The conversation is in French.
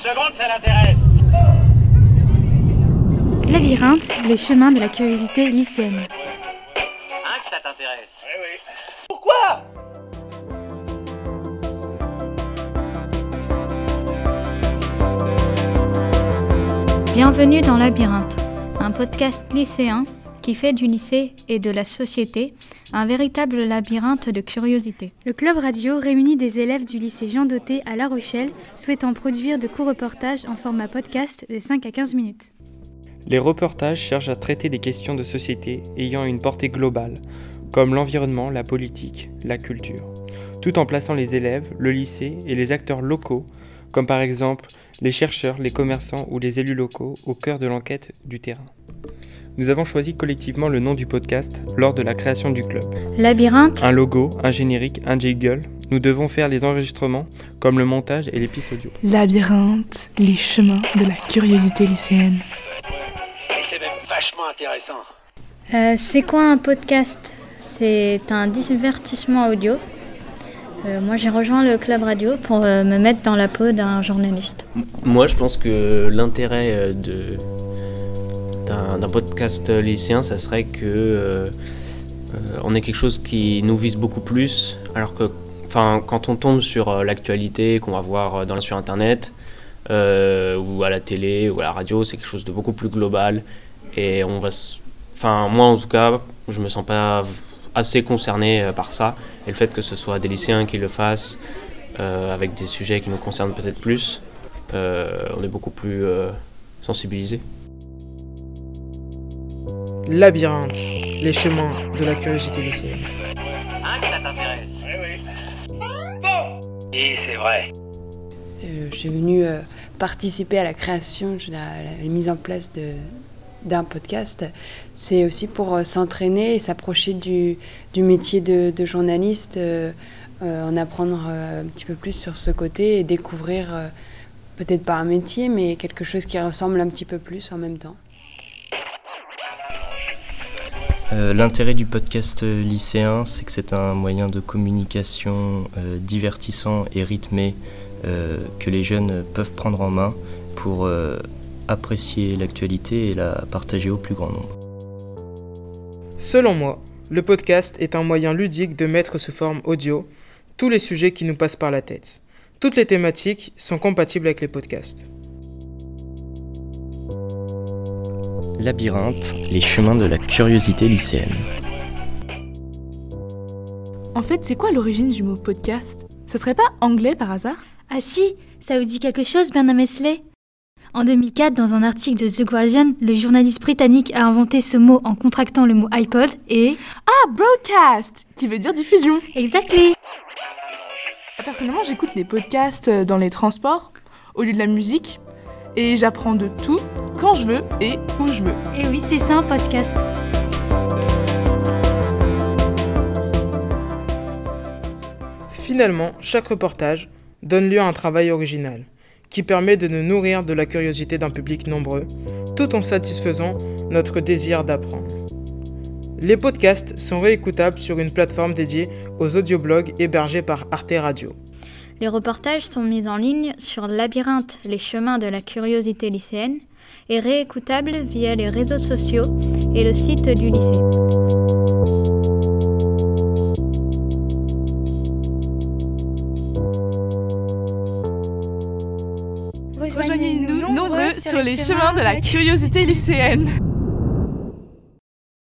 secondes, ça l'intéresse. Labyrinthe, les chemins de la curiosité lycéenne. Hein, que ça t'intéresse Oui, oui. Pourquoi? Bienvenue dans Labyrinthe, un podcast lycéen qui fait du lycée et de la société un véritable labyrinthe de curiosité. Le club radio réunit des élèves du lycée Jean Doté à La Rochelle souhaitant produire de courts reportages en format podcast de 5 à 15 minutes. Les reportages cherchent à traiter des questions de société ayant une portée globale, comme l'environnement, la politique, la culture, tout en plaçant les élèves, le lycée et les acteurs locaux, comme par exemple les chercheurs, les commerçants ou les élus locaux, au cœur de l'enquête du terrain. Nous avons choisi collectivement le nom du podcast lors de la création du club. Labyrinthe, Un logo, un générique, un jingle. Nous devons faire les enregistrements, comme le montage et les pistes audio. Labyrinthe, les chemins de la curiosité lycéenne. Et c'est même vachement intéressant. Euh, c'est quoi un podcast? C'est un divertissement audio. Euh, moi j'ai rejoint le club radio pour euh, me mettre dans la peau d'un journaliste. Moi, je pense que l'intérêt de d'un podcast lycéen, ça serait que euh, euh, on ait quelque chose qui nous vise beaucoup plus, alors que, enfin, quand on tombe sur euh, l'actualité qu'on va voir dans sur internet ou à la télé ou à la radio, c'est quelque chose de beaucoup plus global et on va, enfin, moi en tout cas, je me sens pas assez concerné par ça et le fait que ce soit des lycéens qui le fassent avec des sujets qui nous concernent peut-être plus, on est beaucoup plus euh, sensibilisé. Labyrinthe, les chemins de la curiosité lycéenne. Hein, que ça t'intéresse Oui, oui. Et c'est vrai. Euh, je suis venue euh, participer à la création, de la, la mise en place de- d'un podcast. C'est aussi pour euh, s'entraîner et s'approcher du, du métier de, de journaliste, euh, euh, en apprendre euh, un petit peu plus sur ce côté et découvrir euh, peut-être pas un métier, mais quelque chose qui ressemble un petit peu plus en même temps. Euh, L'intérêt du podcast euh, lycéen, c'est que c'est un moyen de communication euh, divertissant et rythmé que les jeunes peuvent prendre en main pour apprécier l'actualité et la partager au plus grand nombre. Selon moi, le podcast est un moyen ludique de mettre sous forme audio tous les sujets qui nous passent par la tête. Toutes les thématiques sont compatibles avec les podcasts. Labyrinthe, les chemins de la curiosité lycéenne. En fait, c'est quoi l'origine du mot podcast? Ça serait pas anglais par hasard? Ah si, ça vous dit quelque chose Bernard Mesley En 2004, dans un article de The Guardian, le journaliste britannique a inventé ce mot en contractant le mot iPod et... Ah, broadcast! Qui veut dire diffusion. Exactly. Personnellement, j'écoute les podcasts euh, dans les transports, au lieu de la musique, et j'apprends de tout, quand je veux et où je veux. Et oui, c'est ça un podcast. Finalement, chaque reportage donne lieu à un travail original, qui permet de nous nourrir de la curiosité d'un public nombreux, tout en satisfaisant notre désir d'apprendre. Les podcasts sont réécoutables sur une plateforme dédiée aux audioblogs hébergés par Arte Radio. Les reportages sont mis en ligne sur Labyrinthe, les chemins de la curiosité lycéenne et réécoutables via les réseaux sociaux et le site du lycée. Rejoignez-nous nombreux sur les chemins de la curiosité lycéenne.